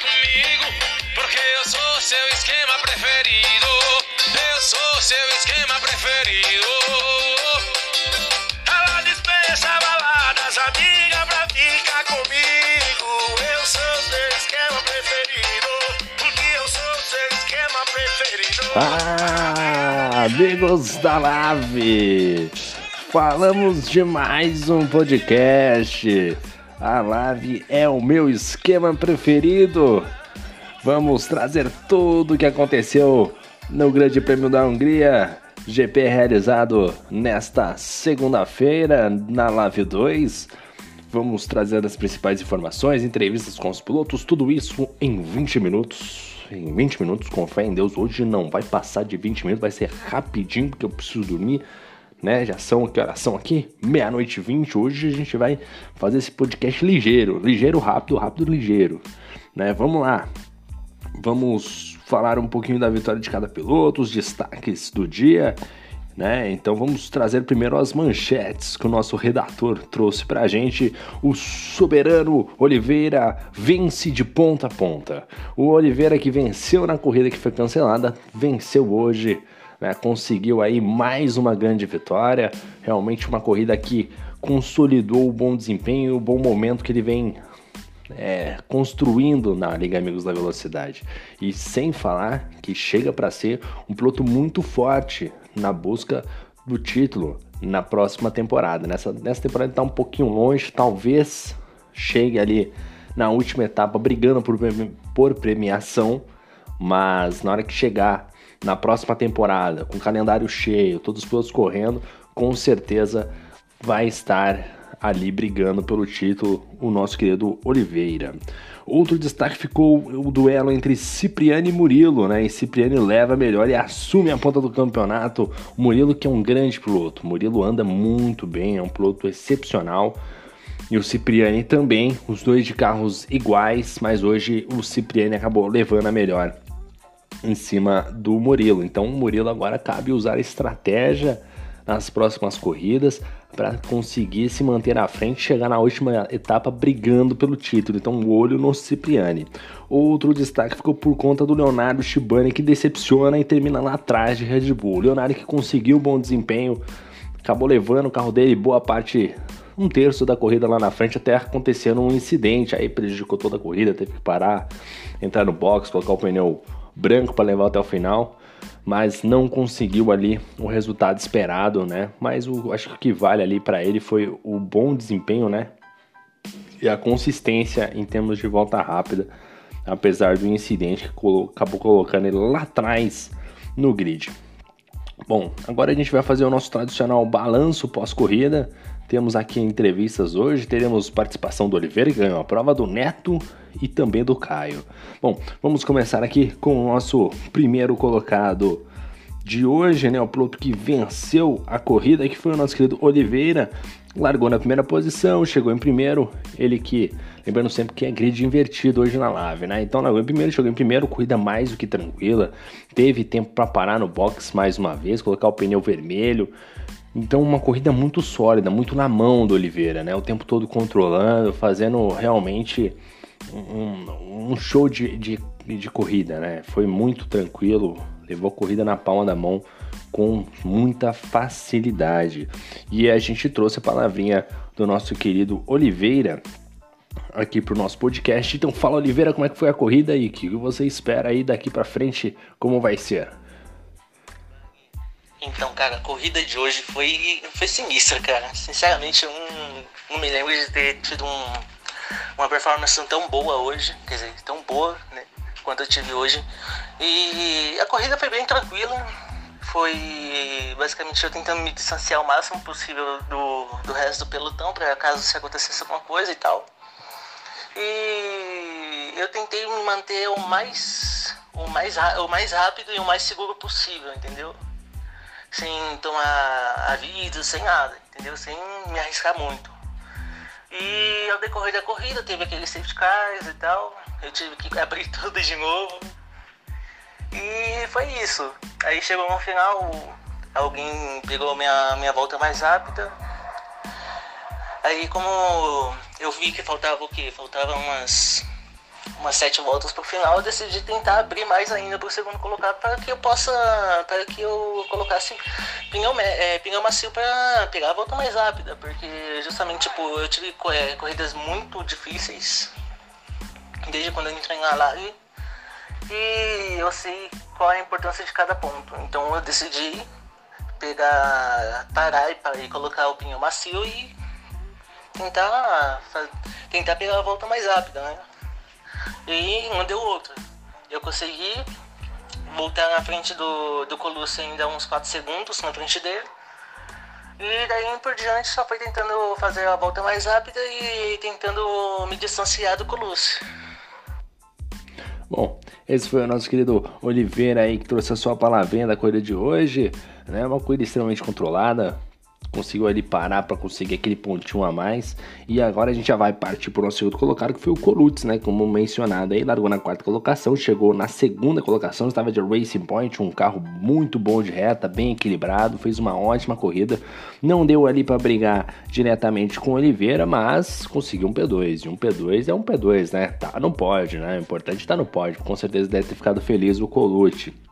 comigo, porque eu sou seu esquema preferido. Eu sou seu esquema preferido. Ela dispensa baladas, amiga, pra ficar comigo. Eu sou seu esquema preferido, porque eu sou seu esquema preferido. Ah, amigos da Live! Falamos de mais um podcast. A Live é o meu esquema preferido. Vamos trazer tudo o que aconteceu no Grande Prêmio da Hungria, GP realizado nesta segunda-feira na Live 2. Vamos trazer as principais informações, entrevistas com os pilotos, tudo isso em 20 minutos. Em 20 minutos, com fé em Deus, hoje não vai passar de 20 minutos, vai ser rapidinho porque eu preciso dormir né? Já são, que horas são aqui? Meia-noite e vinte. Hoje a gente vai fazer esse podcast ligeiro, ligeiro, rápido, rápido, ligeiro, né? Vamos lá. Vamos falar um pouquinho da vitória de cada piloto, os destaques do dia, né? Então vamos trazer primeiro as manchetes que o nosso redator trouxe pra gente. O soberano Oliveira vence de ponta a ponta. O Oliveira que venceu na corrida que foi cancelada, venceu hoje né, conseguiu aí mais uma grande vitória. Realmente uma corrida que consolidou o bom desempenho, o bom momento que ele vem é, construindo na Liga Amigos da Velocidade. E sem falar que chega para ser um piloto muito forte na busca do título na próxima temporada. Nessa, nessa temporada está um pouquinho longe, talvez chegue ali na última etapa brigando por, por premiação, mas na hora que chegar na próxima temporada, com calendário cheio, todos os pilotos correndo, com certeza vai estar ali brigando pelo título o nosso querido Oliveira. Outro destaque ficou o duelo entre Cipriani e Murilo, né? E Cipriani leva melhor e assume a ponta do campeonato. O Murilo que é um grande piloto. O Murilo anda muito bem, é um piloto excepcional. E o Cipriani também, os dois de carros iguais, mas hoje o Cipriani acabou levando a melhor em cima do Murilo. Então o Murilo agora cabe usar estratégia nas próximas corridas para conseguir se manter à frente chegar na última etapa brigando pelo título. Então, o olho no Cipriani. Outro destaque ficou por conta do Leonardo Shibani, que decepciona e termina lá atrás de Red Bull. O Leonardo que conseguiu bom desempenho, acabou levando o carro dele boa parte, um terço da corrida lá na frente, até acontecendo um incidente. Aí prejudicou toda a corrida, teve que parar, entrar no box, colocar o pneu branco para levar até o final, mas não conseguiu ali o resultado esperado, né? Mas o, acho que o que vale ali para ele foi o bom desempenho, né? E a consistência em termos de volta rápida, apesar do incidente que colo acabou colocando ele lá atrás no grid. Bom, agora a gente vai fazer o nosso tradicional balanço pós-corrida. Temos aqui entrevistas hoje, teremos participação do Oliveira, que ganhou a prova do Neto e também do Caio. Bom, vamos começar aqui com o nosso primeiro colocado de hoje, né? O piloto que venceu a corrida, que foi o nosso querido Oliveira. Largou na primeira posição, chegou em primeiro. Ele que, lembrando sempre que é grid invertido hoje na Lave, né? Então largou em primeiro, chegou em primeiro, corrida mais do que tranquila. Teve tempo para parar no box mais uma vez, colocar o pneu vermelho. Então, uma corrida muito sólida, muito na mão do Oliveira, né? O tempo todo controlando, fazendo realmente um, um show de, de, de, corrida, né? Foi muito tranquilo, levou a corrida na palma da mão com muita facilidade. E a gente trouxe a palavrinha do nosso querido Oliveira aqui para o nosso podcast. Então fala Oliveira, como é que foi a corrida e o que você espera aí daqui para frente, como vai ser? Então, cara, a corrida de hoje foi, foi sinistra, cara. Sinceramente, eu não, não me lembro de ter tido um, uma performance tão boa hoje, quer dizer, tão boa, né, quanto eu tive hoje. E a corrida foi bem tranquila, foi basicamente eu tentando me distanciar o máximo possível do, do resto do pelotão, para caso se acontecesse alguma coisa e tal. E eu tentei me manter o mais, o mais, o mais rápido e o mais seguro possível, entendeu? Sem tomar aviso, sem nada, entendeu? Sem me arriscar muito. E ao decorrer da corrida teve aqueles safety cars e tal. Eu tive que abrir tudo de novo. E foi isso. Aí chegou no final, alguém pegou minha, minha volta mais rápida. Aí como eu vi que faltava o quê? Faltava umas umas sete voltas pro final, eu decidi tentar abrir mais ainda pro segundo colocado para que eu possa. para que eu colocasse pneu, é, pneu macio para pegar a volta mais rápida. Porque justamente tipo, eu tive é, corridas muito difíceis desde quando eu entrei na live e eu sei qual é a importância de cada ponto. Então eu decidi pegar, parar e, e colocar o pneu macio e tentar, tentar pegar a volta mais rápida, né? E um deu outro. Eu consegui voltar na frente do, do Colucci ainda uns 4 segundos na frente dele. E daí por diante só foi tentando fazer a volta mais rápida e tentando me distanciar do Colucci. Bom, esse foi o nosso querido Oliveira aí que trouxe a sua palavrinha da corrida de hoje, né? Uma corrida extremamente controlada, conseguiu ali parar para conseguir aquele pontinho a mais. E agora a gente já vai partir para o nosso segundo colocado, que foi o Coluts, né? Como mencionado aí, largou na quarta colocação, chegou na segunda colocação, estava de Racing Point, um carro muito bom de reta, bem equilibrado, fez uma ótima corrida. Não deu ali para brigar diretamente com Oliveira, mas conseguiu um P2. E um P2 é um P2, né? Tá no pódio, né? O importante tá no pódio. Com certeza deve ter ficado feliz o Colucci.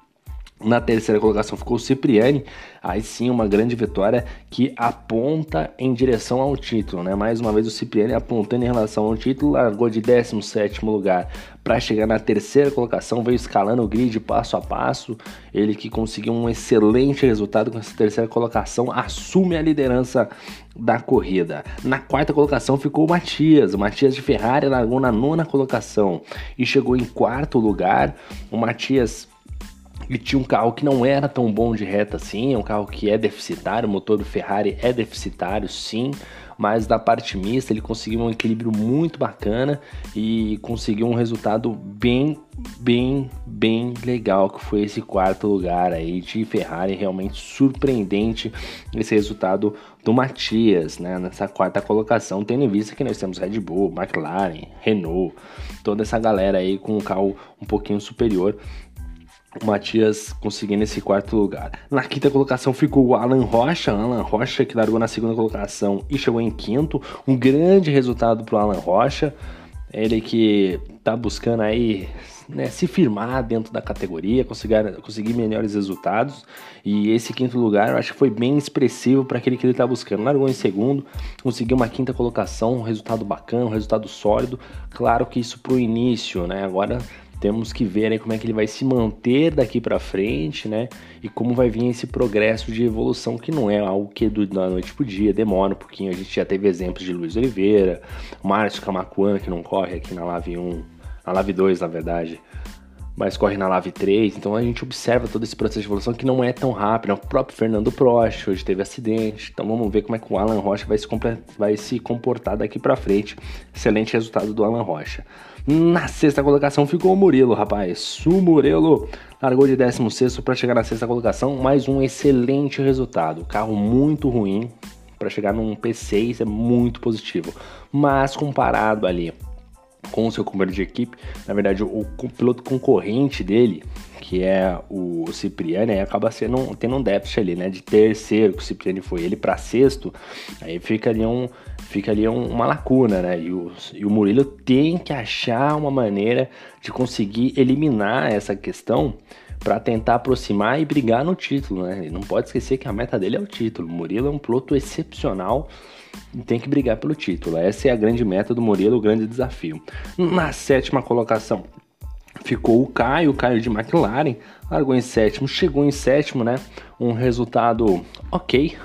Na terceira colocação ficou o Cipriani, aí sim uma grande vitória que aponta em direção ao título, né? Mais uma vez o Cipriani apontando em relação ao título, largou de 17 lugar para chegar na terceira colocação, veio escalando o grid passo a passo. Ele que conseguiu um excelente resultado com essa terceira colocação, assume a liderança da corrida. Na quarta colocação ficou o Matias, o Matias de Ferrari largou na nona colocação e chegou em quarto lugar. O Matias ele tinha um carro que não era tão bom de reta assim, é um carro que é deficitário, o motor do Ferrari é deficitário sim, mas da parte mista ele conseguiu um equilíbrio muito bacana e conseguiu um resultado bem, bem, bem legal, que foi esse quarto lugar aí de Ferrari, realmente surpreendente esse resultado do Matias, né, nessa quarta colocação, tendo em vista que nós temos Red Bull, McLaren, Renault, toda essa galera aí com um carro um pouquinho superior o Matias conseguindo esse quarto lugar. Na quinta colocação ficou o Alan Rocha, Alan Rocha que largou na segunda colocação e chegou em quinto. Um grande resultado para o Alan Rocha, ele que está buscando aí né, se firmar dentro da categoria, conseguir, conseguir melhores resultados. E esse quinto lugar eu acho que foi bem expressivo para aquele que ele está buscando. Largou em segundo, conseguiu uma quinta colocação, um resultado bacana, um resultado sólido. Claro que isso para o início, né? Agora temos que ver né, como é que ele vai se manter daqui para frente, né? E como vai vir esse progresso de evolução que não é algo que é do, da noite pro dia, demora um pouquinho. A gente já teve exemplos de Luiz Oliveira, Márcio Camacuan, que não corre aqui na Lave 1, na Lave 2, na verdade, mas corre na Lave 3. Então a gente observa todo esse processo de evolução que não é tão rápido. O próprio Fernando Prost hoje teve acidente. Então vamos ver como é que o Alan Rocha vai se, vai se comportar daqui para frente. Excelente resultado do Alan Rocha. Na sexta colocação ficou o Murilo, rapaz. O Murilo largou de 16 para chegar na sexta colocação, mais um excelente resultado. Carro muito ruim para chegar num P6 é muito positivo, mas comparado ali com o seu companheiro de equipe, na verdade o, piloto concorrente dele, que é o Cipriani, aí acaba sendo tendo um déficit ali, né? De terceiro, que o Cipriani foi ele para sexto, aí fica ali um fica ali um, uma lacuna, né? E o, e o Murilo tem que achar uma maneira de conseguir eliminar essa questão para tentar aproximar e brigar no título, né? Ele não pode esquecer que a meta dele é o título. O Murilo é um piloto excepcional e tem que brigar pelo título. Essa é a grande meta do Murilo, o grande desafio. Na sétima colocação, ficou o Caio, o Caio de McLaren, largou em sétimo, chegou em sétimo, né? Um resultado ok,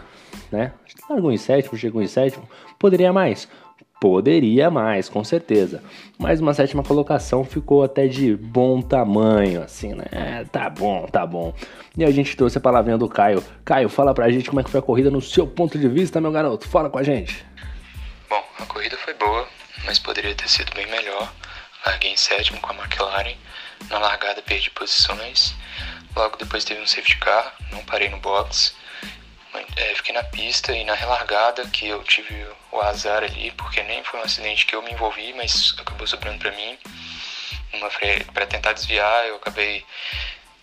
né? Largou em sétimo, chegou em sétimo, poderia mais? Poderia mais, com certeza. Mas uma sétima colocação ficou até de bom tamanho, assim, né? Tá bom, tá bom. E a gente trouxe a palavrinha do Caio. Caio, fala pra gente como é que foi a corrida no seu ponto de vista, meu garoto. Fala com a gente. Bom, a corrida foi boa, mas poderia ter sido bem melhor. Larguei em sétimo com a McLaren. Na largada perdi posições. Logo depois teve um safety car, não parei no box. É, fiquei na pista e na relargada que eu tive o azar ali, porque nem foi um acidente que eu me envolvi, mas acabou sobrando para mim. Para tentar desviar, eu acabei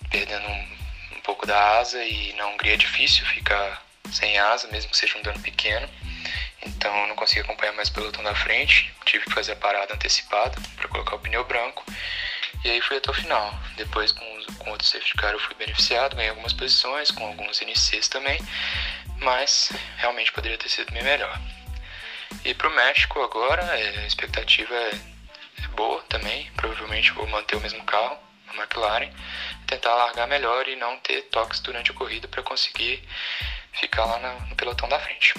perdendo um, um pouco da asa e na Hungria é difícil ficar sem asa, mesmo que seja um dano pequeno. Então eu não consegui acompanhar mais o pelotão da frente, tive que fazer a parada antecipada para colocar o pneu branco. E aí fui até o final. Depois com, com outro safety car eu fui beneficiado, ganhei algumas posições, com alguns NCs também, mas realmente poderia ter sido bem melhor. E para o México agora, é, a expectativa é, é boa também, provavelmente vou manter o mesmo carro, a McLaren, tentar largar melhor e não ter toques durante a corrida para conseguir ficar lá no pelotão da frente.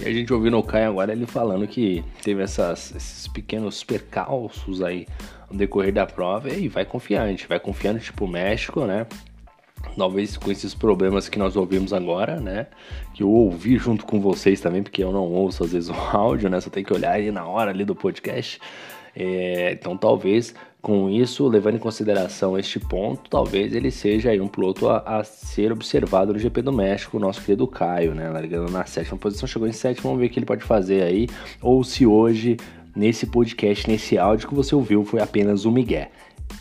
E a gente ouviu no Caio agora ele falando que teve essas, esses pequenos percalços aí no decorrer da prova e vai confiante, vai confiando tipo o México, né? Talvez com esses problemas que nós ouvimos agora, né? Que eu ouvi junto com vocês também, porque eu não ouço às vezes o áudio, né? Só tem que olhar aí na hora ali do podcast. É, então talvez com isso, levando em consideração este ponto, talvez ele seja aí um piloto a, a, ser observado no GP do México, o nosso querido Caio, né? Largando na sétima posição, chegou em sétimo, vamos ver o que ele pode fazer aí, ou se hoje, nesse podcast, nesse áudio que você ouviu, foi apenas um migué.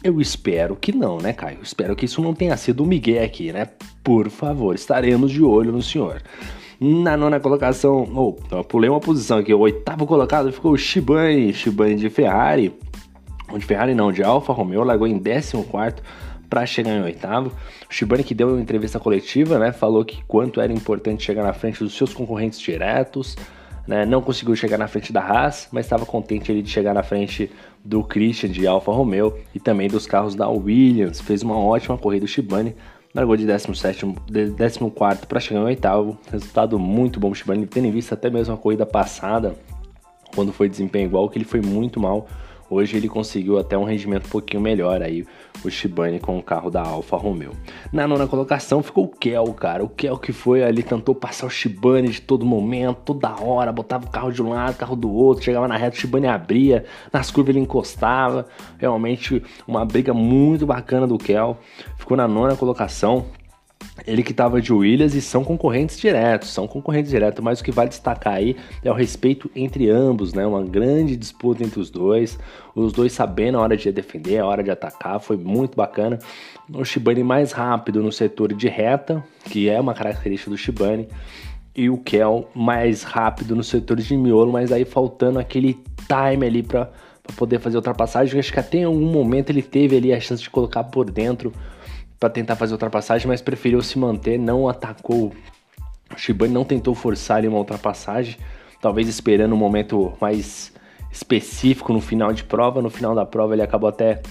Eu espero que não, né, Caio? Espero que isso não tenha sido um migué aqui, né? Por favor, estaremos de olho no senhor. Na nona colocação, ou oh, pulei uma posição aqui, o oitavo colocado ficou o Shibane, Shibane de Ferrari, de Ferrari não, de Alfa Romeo, largou em 14 para chegar em oitavo. O Shibane que deu uma entrevista coletiva, né, falou que quanto era importante chegar na frente dos seus concorrentes diretos, né, não conseguiu chegar na frente da Haas, mas estava contente ele de chegar na frente do Christian de Alfa Romeo e também dos carros da Williams. Fez uma ótima corrida o Shibane, largou de 17, de 14 para chegar em oitavo. Resultado muito bom o Shibane, tendo em vista até mesmo a corrida passada, quando foi desempenho igual, que ele foi muito mal Hoje ele conseguiu até um rendimento um pouquinho melhor aí, o Shibane com o carro da Alfa Romeo. Na nona colocação ficou o Kel, cara. O Kel que foi ali, tentou passar o Shibane de todo momento, toda hora, botava o carro de um lado, carro do outro, chegava na reta, o Shibane abria, nas curvas ele encostava. Realmente uma briga muito bacana do Kel. Ficou na nona colocação, ele que estava de Williams e são concorrentes diretos, são concorrentes diretos, mas o que vale destacar aí é o respeito entre ambos, né? Uma grande disputa entre os dois, os dois sabendo a hora de defender, a hora de atacar, foi muito bacana. O Shibane mais rápido no setor de reta, que é uma característica do Shibane, e o Kel mais rápido no setor de miolo, mas aí faltando aquele time ali para poder fazer ultrapassagem. Acho que até em algum momento ele teve ali a chance de colocar por dentro para tentar fazer ultrapassagem, mas preferiu se manter, não atacou. O Shibane não tentou forçar ali uma ultrapassagem, talvez esperando um momento mais específico no final de prova. No final da prova ele acabou até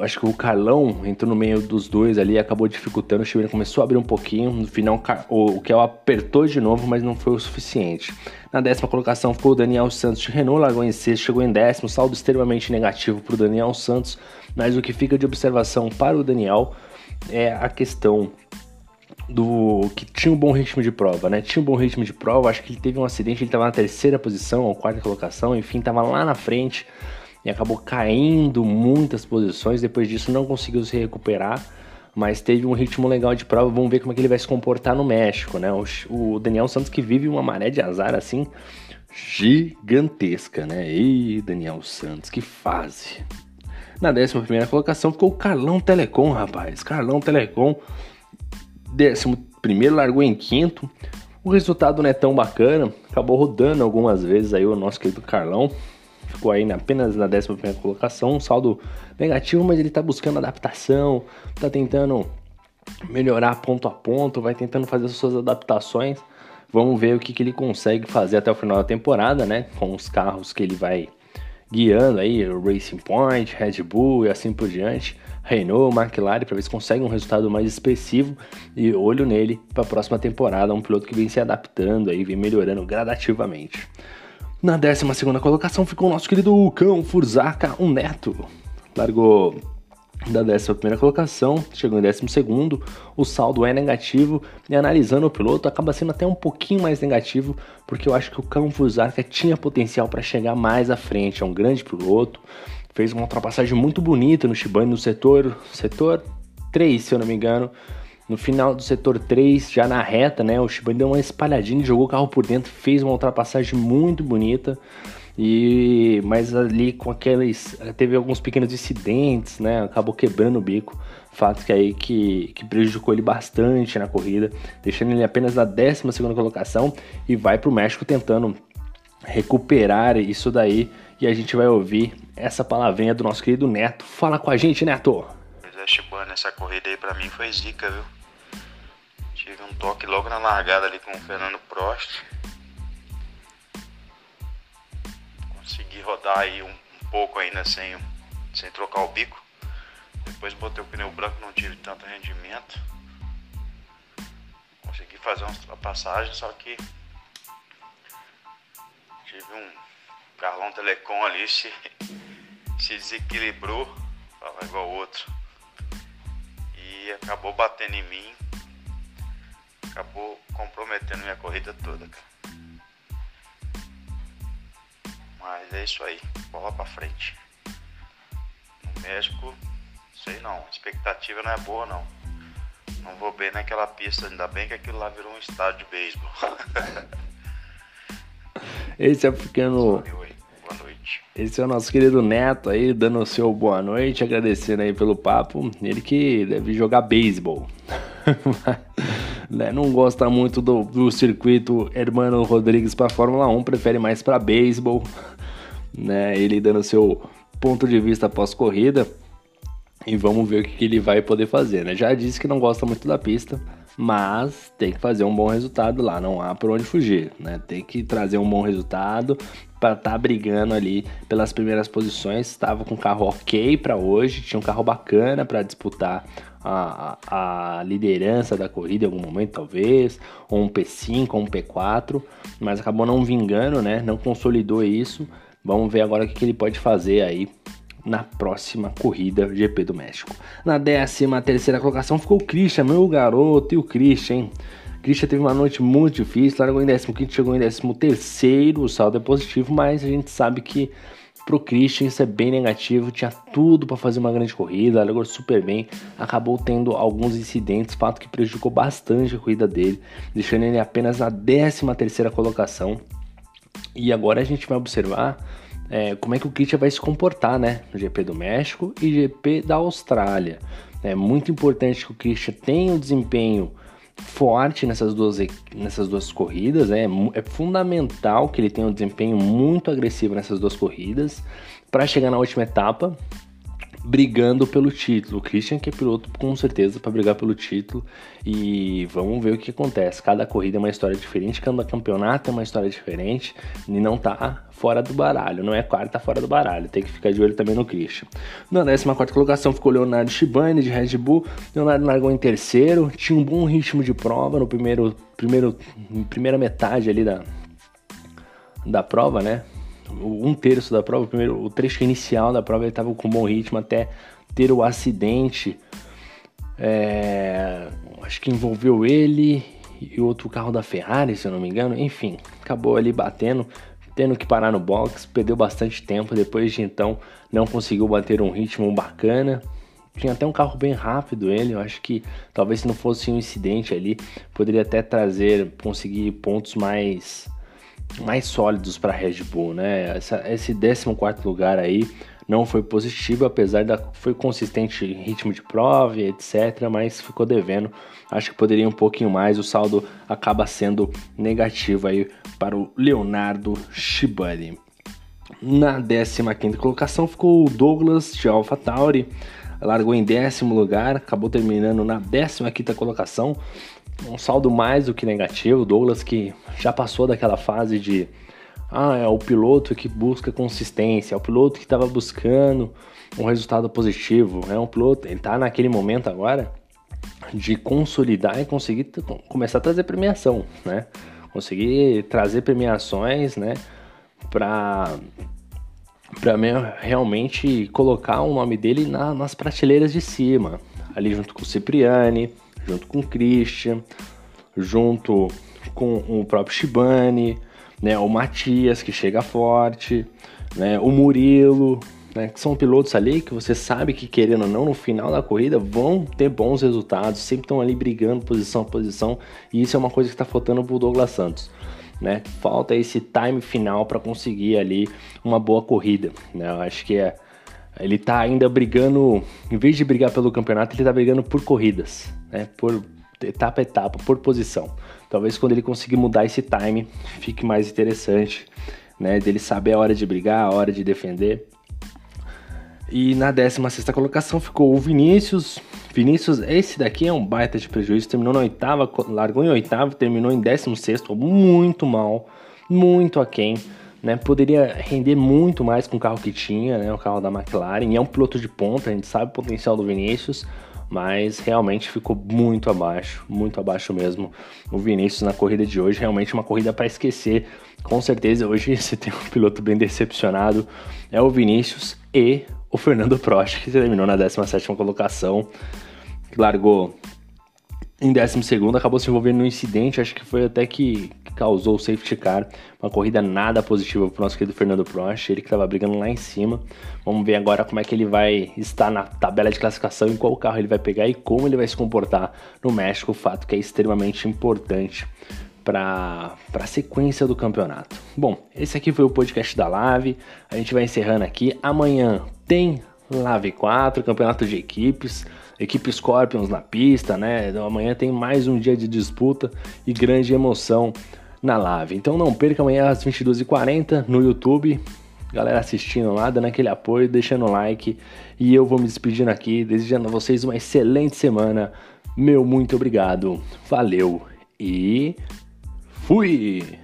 acho que o Carlão entrou no meio dos dois ali, acabou dificultando. O Shibane começou a abrir um pouquinho. No final, o Kel apertou de novo, mas não foi o suficiente. Na décima colocação ficou o Daniel Santos de Renault, largou em sexto, chegou em décimo. Saldo extremamente negativo para o Daniel Santos. Mas o que fica de observação para o Daniel é a questão do que tinha um bom ritmo de prova, né? Tinha um bom ritmo de prova, acho que ele teve um acidente, ele estava na terceira posição ou quarta colocação, enfim, estava lá na frente e acabou caindo muitas posições. Depois disso, não conseguiu se recuperar, mas teve um ritmo legal de prova. Vamos ver como é que ele vai se comportar no México, né? O, Daniel Santos que vive uma maré de azar assim gigantesca, né? E Daniel Santos, que fase! Na 11 colocação ficou o Carlão Telecom, rapaz. Carlão Telecom, 11 largou em quinto. O resultado não é tão bacana, acabou rodando algumas vezes aí o nosso querido Carlão. Ficou aí apenas na 11 colocação, um saldo negativo, mas ele tá buscando adaptação, tá tentando melhorar ponto a ponto, vai tentando fazer as suas adaptações. Vamos ver o que, que ele consegue fazer até o final da temporada, né? Com os carros que ele vai guiando aí Racing Point, Red Bull e assim por diante, Renault, McLaren, para ver se consegue um resultado mais expressivo e olho nele para a próxima temporada, um piloto que vem se adaptando aí, vem melhorando gradativamente. Na 12 colocação ficou o nosso querido Cão Furzaca, um neto. Largou da 11 colocação, chegou em 12, o saldo é negativo e analisando o piloto acaba sendo até um pouquinho mais negativo, porque eu acho que o Campos Arca tinha potencial para chegar mais à frente, é um grande piloto, fez uma ultrapassagem muito bonita no Shibane no setor, setor 3, se eu não me engano, no final do setor 3, já na reta, né, o Shibane deu uma espalhadinha, jogou o carro por dentro, fez uma ultrapassagem muito bonita, E mas ali com aqueles teve alguns pequenos incidentes, né? Acabou quebrando o bico. Fato que aí que, que prejudicou ele bastante na corrida, deixando ele apenas na 12 segunda colocação e vai para o México tentando recuperar isso daí. E a gente vai ouvir essa palavrinha do nosso querido Neto. Fala com a gente, Neto! Pois é, Shibana, essa corrida aí pra mim foi zica, viu? Tive um toque logo na largada ali com o Fernando Prost. Consegui rodar aí um, um pouco ainda sem, sem trocar o bico. Depois botei o pneu branco, não tive tanto rendimento. Consegui fazer umas ultrapassagens, só que tive um Carlão Telecom ali se, se desequilibrou, fala igual outro. E acabou batendo em mim. Acabou comprometendo minha corrida toda, cara. Mas é isso aí, bola pra frente. No México, sei não, a expectativa não é boa não. Não vou bem naquela pista, ainda bem que aquilo lá virou um estádio de beisebol. Esse é o pequeno. Boa noite. Esse é o nosso querido Neto aí, dando o seu boa noite, agradecendo aí pelo papo. Ele que deve jogar beisebol. né? Não gosta muito do, do circuito Hermano Rodrigues para Fórmula 1, prefere mais para beisebol. Né? Ele dando seu ponto de vista pós-corrida. E vamos ver o que, que ele vai poder fazer, né? Já disse que não gosta muito da pista, mas tem que fazer um bom resultado lá, não há por onde fugir, né? Tem que trazer um bom resultado para estar tá brigando ali pelas primeiras posições. Estava com um carro ok para hoje, tinha um carro bacana para disputar a, a, liderança da corrida em algum momento, talvez, ou um P5 ou um P4, mas acabou não vingando, né? Não consolidou isso. Vamos ver agora o que, que ele pode fazer aí na próxima corrida GP do México. Na 13 terceira colocação ficou o Christian, meu garoto, e o Christian, hein? Christian teve uma noite muito difícil, largou em 15, chegou em 13, o saldo é positivo, mas a gente sabe que pro Christian isso é bem negativo, tinha tudo para fazer uma grande corrida, largou super bem, acabou tendo alguns incidentes, fato que prejudicou bastante a corrida dele, deixando ele apenas na 13 terceira colocação. E agora a gente vai observar é, como é que o Christian vai se comportar, né? No GP do México e GP da Austrália. É muito importante que o Christian tenha um desempenho forte nessas duas, nessas duas corridas. Né? É fundamental que ele tenha um desempenho muito agressivo nessas duas corridas para chegar na última etapa brigando pelo título. O Christian que é piloto com certeza para brigar pelo título e vamos ver o que acontece. Cada corrida é uma história diferente, cada campeonato é uma história diferente e não tá fora do baralho, não é quarta fora do baralho, tem que ficar de olho também no Christian. Na 14 colocação ficou Leonardo Shibane de Red Bull, Leonardo largou em terceiro, tinha um bom ritmo de prova no primeiro, primeiro primeira metade ali da, da prova, né? Um terço da prova, o, primeiro, o trecho inicial da prova ele estava com bom ritmo até ter o acidente. É, acho que envolveu ele e outro carro da Ferrari, se eu não me engano. Enfim, acabou ali batendo, tendo que parar no box, perdeu bastante tempo. Depois de então, não conseguiu bater um ritmo bacana. Tinha até um carro bem rápido ele, eu acho que talvez se não fosse um incidente ali, poderia até trazer, conseguir pontos mais mais sólidos para a Red Bull, né? Essa, esse 14 lugar aí não foi positivo, apesar da foi consistente em ritmo de prova, etc, mas ficou devendo. Acho que poderia um pouquinho mais, o saldo acaba sendo negativo aí para o Leonardo Shibari. Na 15ª colocação ficou o Douglas de AlphaTauri, largou em décimo lugar, acabou terminando na 15ª colocação um saldo mais do que negativo. Douglas que já passou daquela fase de ah, é o piloto que busca consistência, é o piloto que estava buscando um resultado positivo, é um piloto, ele está naquele momento agora de consolidar e conseguir começar a trazer premiação, né? Conseguir trazer premiações, né, para para realmente colocar o nome dele na, nas prateleiras de cima, ali junto com o Cipriani, junto com o Christian, junto com o próprio Shibane, né, o Matias que chega forte, né, o Murilo, né, que são pilotos ali que você sabe que querendo ou não no final da corrida vão ter bons resultados, sempre estão ali brigando posição a posição e isso é uma coisa que está faltando para o Douglas Santos. né? Falta esse time final para conseguir ali uma boa corrida, né? Eu acho que é ele tá ainda brigando, em vez de brigar pelo campeonato, ele tá brigando por corridas, né? Por etapa a etapa, por posição. Talvez quando ele conseguir mudar esse time, fique mais interessante, né? Dele saber a hora de brigar, a hora de defender. E na 16 colocação ficou o Vinícius. Vinícius, esse daqui é um baita de prejuízo. Terminou na oitava, largou em oitavo, terminou em 16, muito mal, muito aquém. Né, poderia render muito mais com o carro que tinha, né, o carro da McLaren. E é um piloto de ponta, a gente sabe o potencial do Vinícius, mas realmente ficou muito abaixo, muito abaixo mesmo. O Vinícius na corrida de hoje, realmente uma corrida para esquecer. Com certeza, hoje se tem um piloto bem decepcionado, é o Vinícius e o Fernando Prost, que terminou na 17 colocação, que largou em 12, acabou se envolvendo no incidente, acho que foi até que, causou o safety car. Uma corrida nada positiva para o nosso querido Fernando Prost, ele que estava brigando lá em cima. Vamos ver agora como é que ele vai estar na tabela de classificação, em qual carro ele vai pegar e como ele vai se comportar no México, fato que é extremamente importante para a sequência do campeonato. Bom, esse aqui foi o podcast da Lave. A gente vai encerrando aqui. Amanhã tem Lave 4, campeonato de equipes, equipe Scorpions na pista, né? Então, amanhã tem mais um dia de disputa e grande emoção na Lave. Então não perca amanhã às 22h40 no YouTube. Galera assistindo lá, dando aquele apoio, deixando o like. E eu vou me despedindo aqui, desejando a vocês uma excelente semana. Meu muito obrigado, valeu e Fui!